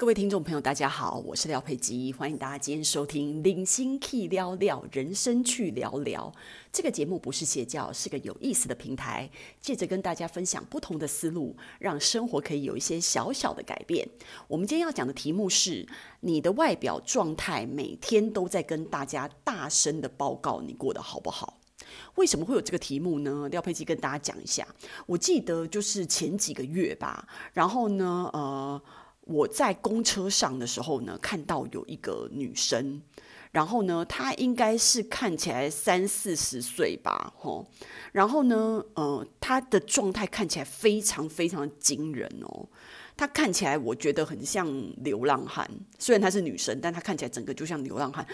各位听众朋友，大家好，我是廖佩基，欢迎大家今天收听《零星 Key 聊聊人生去聊聊》这个节目，不是邪教，是个有意思的平台，借着跟大家分享不同的思路，让生活可以有一些小小的改变。我们今天要讲的题目是：你的外表状态每天都在跟大家大声的报告你过得好不好？为什么会有这个题目呢？廖佩基跟大家讲一下。我记得就是前几个月吧，然后呢，呃。我在公车上的时候呢，看到有一个女生，然后呢，她应该是看起来三四十岁吧，吼，然后呢，呃，她的状态看起来非常非常惊人哦，她看起来我觉得很像流浪汉，虽然她是女生，但她看起来整个就像流浪汉，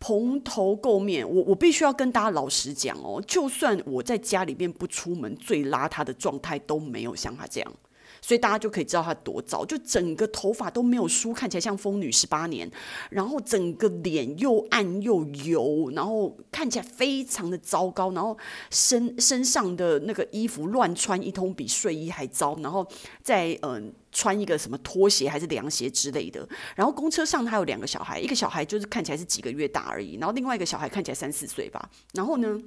蓬头垢面。我我必须要跟大家老实讲哦，就算我在家里面不出门，最邋遢的状态都没有像她这样。所以大家就可以知道她多糟，就整个头发都没有梳，看起来像疯女十八年，然后整个脸又暗又油，然后看起来非常的糟糕，然后身身上的那个衣服乱穿一通，比睡衣还糟，然后再嗯、穿一个什么拖鞋还是凉鞋之类的，然后公车上他有两个小孩，一个小孩就是看起来是几个月大而已，然后另外一个小孩看起来三四岁吧，然后呢，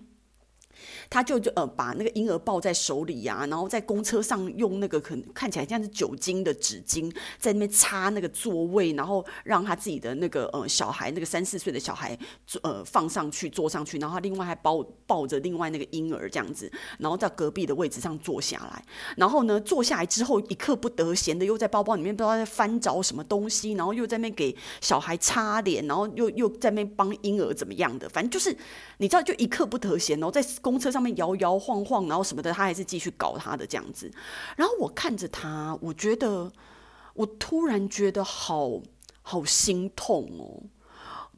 他就就呃把那个婴儿抱在手里呀、然后在公车上用那个可能看起来像是酒精的纸巾在那边擦那个座位，然后让他自己的那个呃小孩那个三四岁的小孩呃放上去坐上去，然后他另外还抱抱着另外那个婴儿这样子，然后在隔壁的位置上坐下来，然后呢坐下来之后一刻不得闲的又在包包里面不知道在翻找什么东西，然后又在那边给小孩擦脸，然后又又在那边帮婴儿怎么样的，反正就是你知道就一刻不得闲，然后在。公车上面摇摇晃晃，然后什么的，他还是继续搞他的这样子。然后我看着他，我觉得，我突然觉得好好心痛哦。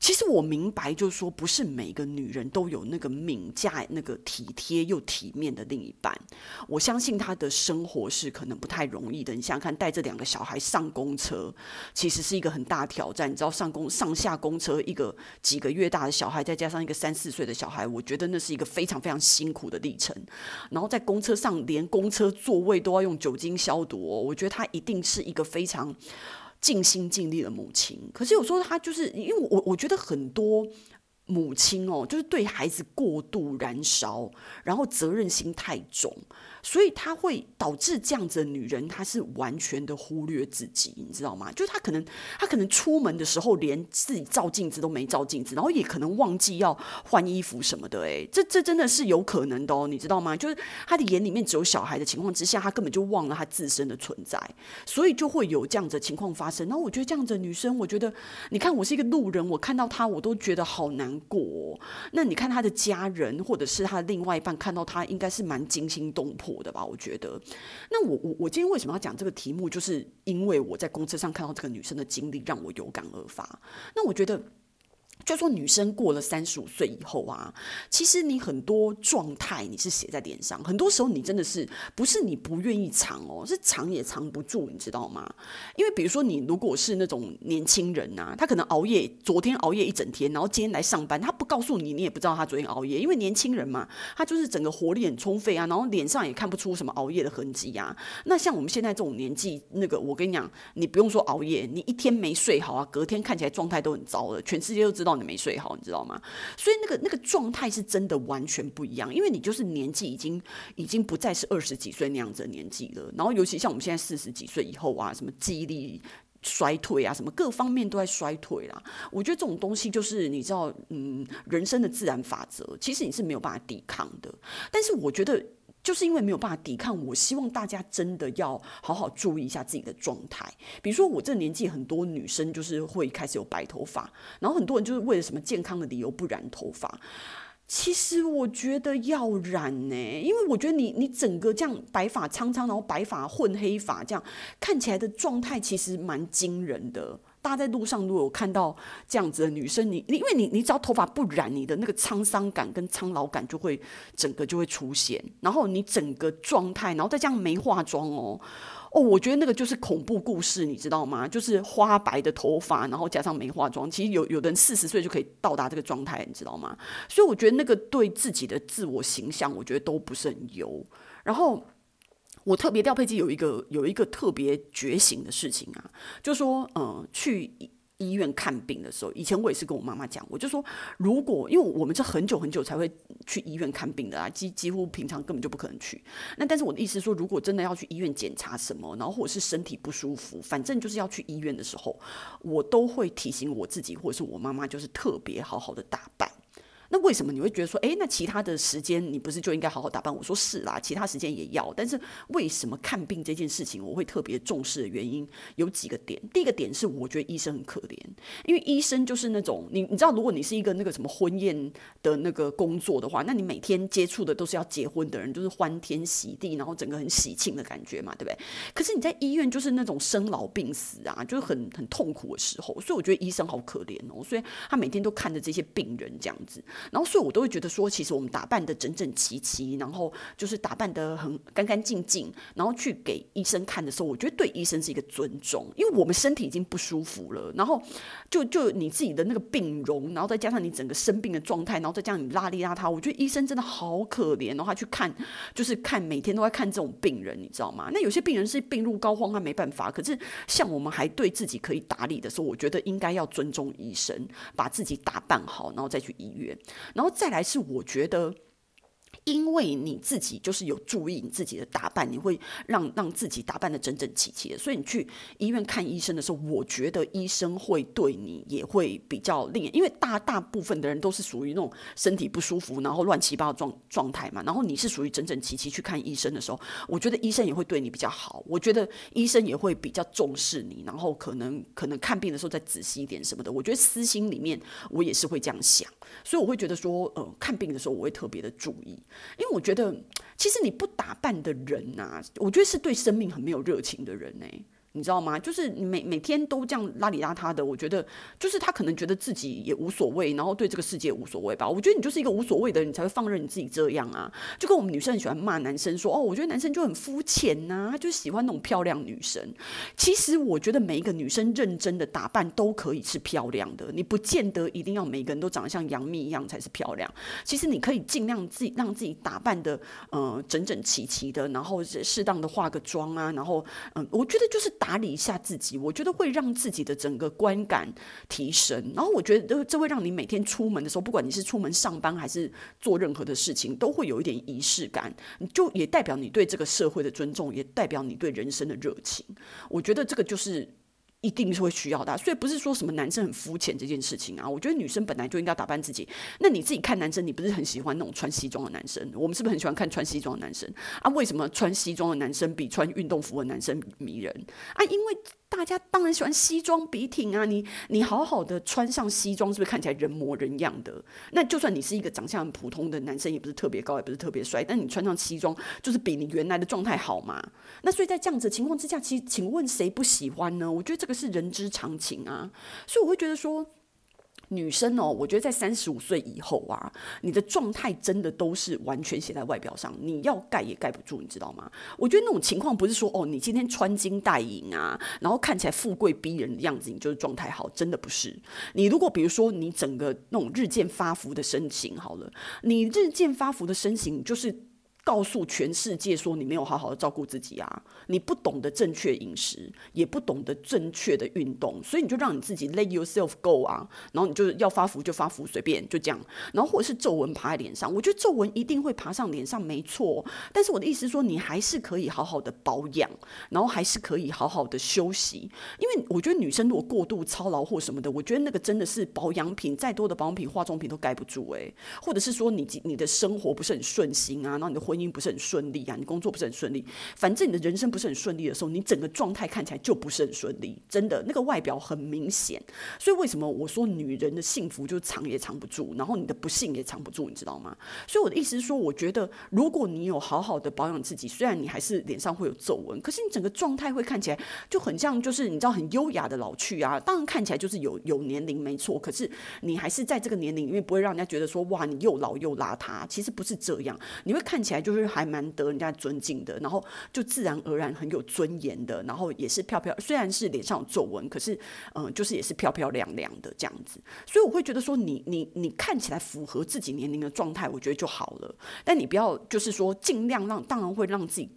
其实我明白，就是说，不是每个女人都有那个敏价那个体贴又体面的另一半。我相信她的生活是可能不太容易的。你想想看，带着两个小孩上公车，其实是一个很大挑战。你知道，上公上下公车，一个几个月大的小孩，再加上一个三四岁的小孩，我觉得那是一个非常非常辛苦的历程。然后在公车上，连公车座位都要用酒精消毒哦。我觉得她一定是一个非常。尽心尽力的母亲，可是有时候她就是因为我，我觉得很多母亲哦，就是对孩子过度燃烧，然后责任心太重。所以她会导致这样子的女人，她是完全的忽略自己，你知道吗？就是她可能，她可能出门的时候连自己照镜子都没照镜子，然后也可能忘记要换衣服什么的。哎，这这真的是有可能的哦，你知道吗？就是她的眼里面只有小孩的情况之下，她根本就忘了她自身的存在，所以就会有这样子的情况发生。然后我觉得这样子的女生，我觉得你看我是一个路人，我看到她我都觉得好难过。那你看他的家人或者是他的另外一半看到他，应该是蛮惊心动魄的吧？我觉得，那我我我今天为什么要讲这个题目，就是因为我在公车上看到这个女生的经历，让我有感而发。那我觉得。就说女生过了三十五岁以后啊，其实你很多状态你是写在脸上，很多时候你真的是不是你不愿意藏哦，是藏也藏不住，你知道吗？因为比如说你如果是那种年轻人呐，他可能熬夜，昨天熬夜一整天，然后今天来上班，他不告诉你，你也不知道他昨天熬夜，因为年轻人嘛，他就是整个活力很充沛啊，然后脸上也看不出什么熬夜的痕迹啊。那像我们现在这种年纪，那个我跟你讲，你不用说熬夜，你一天没睡好啊，隔天看起来状态都很糟的，全世界都知道。你没睡好，你知道吗？所以那个那个状态是真的完全不一样，因为你就是年纪已经已经不再是二十几岁那样子的年纪了。然后尤其像我们现在四十几岁以后啊，什么记忆力衰退啊，什么各方面都在衰退啦。我觉得这种东西就是你知道，嗯，人生的自然法则，其实你是没有办法抵抗的。但是我觉得。就是因为没有办法抵抗，我希望大家真的要好好注意一下自己的状态。比如说我这年纪，很多女生就是会开始有白头发，然后很多人就是为了什么健康的理由不染头发。其实我觉得要染呢，因为我觉得你你整个这样白发苍苍，然后白发混黑发这样看起来的状态，其实蛮惊人的。大家在路上如果有看到这样子的女生，你你因为你你只要头发不染，你的那个沧桑感跟苍老感就会整个就会出现，然后你整个状态，然后再这样没化妆哦哦，我觉得那个就是恐怖故事，你知道吗？就是花白的头发，然后加上没化妆，其实有有的人四十岁就可以到达这个状态，你知道吗？所以我觉得那个对自己的自我形象，我觉得都不是很优。然后。我特别廖佩基有一个有一个特别觉醒的事情啊，就说，嗯、去。医院看病的时候，以前我也是跟我妈妈讲，我就说，如果因为我们是很久很久才会去医院看病的啊，几几乎平常根本就不可能去。那但是我的意思说，如果真的要去医院检查什么，然后或者是身体不舒服，反正就是要去医院的时候，我都会提醒我自己，或者是我妈妈，就是特别好好的打扮。那为什么你会觉得说，诶，那其他的时间你不是就应该好好打扮？我说是啦，其他时间也要。但是为什么看病这件事情我会特别重视的原因有几个点。第一个点是我觉得医生很可怜，因为医生就是那种你你知道，如果你是一个那个什么婚宴的那个工作的话，那你每天接触的都是要结婚的人，就是欢天喜地，然后整个很喜庆的感觉嘛，对不对？可是你在医院就是那种生老病死啊，就是很很痛苦的时候，所以我觉得医生好可怜哦，所以他每天都看着这些病人这样子。然后，所以我都会觉得说，其实我们打扮得整整齐齐，然后就是打扮得很干干净净，然后去给医生看的时候，我觉得对医生是一个尊重，因为我们身体已经不舒服了，然后就就你自己的那个病容，然后再加上你整个生病的状态，然后再加上你邋里邋遢，我觉得医生真的好可怜，然后他去看就是看每天都在看这种病人，你知道吗？那有些病人是病入膏肓，他没办法。可是像我们还对自己可以打理的时候，我觉得应该要尊重医生，把自己打扮好，然后再去医院。然后再来是，我觉得。因为你自己就是有注意你自己的打扮，你会让让自己打扮得整整齐齐的，所以你去医院看医生的时候，我觉得医生会对你也会比较令，因为大大部分的人都是属于那种身体不舒服，然后乱七八糟状状态嘛，然后你是属于整整齐齐去看医生的时候，我觉得医生也会对你比较好，我觉得医生也会比较重视你，然后可能可能看病的时候再仔细一点什么的，我觉得私心里面我也是会这样想，所以我会觉得说，呃，看病的时候我会特别的注意。因为我觉得，其实你不打扮的人呐、啊，我觉得是对生命很没有热情的人呢、你知道吗？就是每每天都这样邋里邋遢的，我觉得就是他可能觉得自己也无所谓，然后对这个世界无所谓吧。我觉得你就是一个无所谓的人，你才会放任你自己这样啊。就跟我们女生很喜欢骂男生说：“哦，我觉得男生就很肤浅呐，他就喜欢那种漂亮女生。”其实我觉得每一个女生认真的打扮都可以是漂亮的，你不见得一定要每个人都长得像杨幂一样才是漂亮。其实你可以尽量自己让自己打扮的呃整整齐齐的，然后适当的化个妆啊，然后嗯、我觉得就是。打理一下自己，我觉得会让自己的整个观感提升。然后我觉得这会让你每天出门的时候，不管你是出门上班还是做任何的事情，都会有一点仪式感。就也代表你对这个社会的尊重，也代表你对人生的热情。我觉得这个就是。一定是会需要的，所以不是说什么男生很肤浅这件事情啊。我觉得女生本来就应该打扮自己。那你自己看男生，你不是很喜欢那种穿西装的男生？我们是不是很喜欢看穿西装的男生啊？为什么穿西装的男生比穿运动服的男生迷人啊？因为。大家当然喜欢西装笔挺啊！你你好好的穿上西装，是不是看起来人模人样的？那就算你是一个长相很普通的男生，也不是特别高，也不是特别帅，但你穿上西装，就是比你原来的状态好嘛？那所以在这样子的情况之下，其实请问谁不喜欢呢？我觉得这个是人之常情啊，所以我会觉得说。女生哦，我觉得在三十五岁以后啊，你的状态真的都是完全写在外表上，你要盖也盖不住，你知道吗？我觉得那种情况不是说哦，你今天穿金戴银啊，然后看起来富贵逼人的样子，你就是状态好，真的不是。你如果比如说你整个那种日渐发福的身形好了，你日渐发福的身形就是。告诉全世界说你没有好好的照顾自己啊！你不懂得正确饮食，也不懂得正确的运动，所以你就让你自己 let yourself go 啊！然后你就要发福就发福，随便就这样。然后或者是皱纹爬在脸上，我觉得皱纹一定会爬上脸上，没错。但是我的意思说，你还是可以好好的保养，然后还是可以好好的休息。因为我觉得女生如果过度操劳或什么的，我觉得那个真的是保养品再多的保养品、化妆品都盖不住诶、或者是说你你的生活不是很顺心啊，然后你的婚婚姻不是很顺利啊，你工作不是很顺利，反正你的人生不是很顺利的时候，你整个状态看起来就不是很顺利，真的那个外表很明显。所以为什么我说女人的幸福就藏也藏不住，然后你的不幸也藏不住，你知道吗？所以我的意思是说，我觉得如果你有好好的保养自己，虽然你还是脸上会有皱纹，可是你整个状态会看起来就很像，就是你知道很优雅的老去啊。当然看起来就是有有年龄没错，可是你还是在这个年龄因为不会让人家觉得说哇你又老又邋遢，其实不是这样，你会看起来就是还。蛮得人家尊敬的，然后就自然而然很有尊严的，然后也是漂漂，虽然是脸上有皱纹，可是嗯、就是也是漂漂亮亮的这样子。所以我会觉得说，你你你看起来符合自己年龄的状态，我觉得就好了。但你不要就是说尽量让，当然会让自己。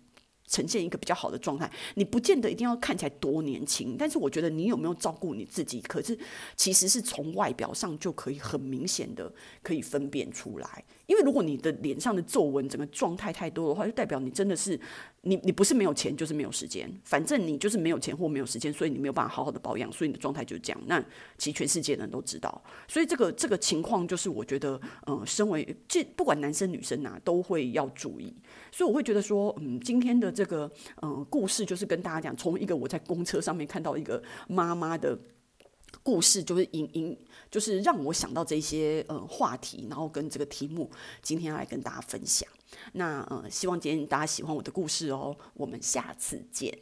呈现一个比较好的状态。你不见得一定要看起来多年轻，但是我觉得你有没有照顾你自己，可是其实是从外表上就可以很明显的可以分辨出来。因为如果你的脸上的皱纹整个状态太多的话，就代表你真的是你你不是没有钱，就是没有时间。反正你就是没有钱或没有时间，所以你没有办法好好的保养，所以你的状态就是这样。那其实全世界人都知道，所以这个这个情况就是我觉得，嗯、身为这不管男生女生呐、都会要注意。所以我会觉得说，嗯，今天的这个嗯、呃、故事就是跟大家讲，从一个我在公车上面看到一个妈妈的。故事就是引引，就是让我想到这些呃话题，然后跟这个题目，今天来跟大家分享。那呃，希望今天大家喜欢我的故事哦，我们下次见。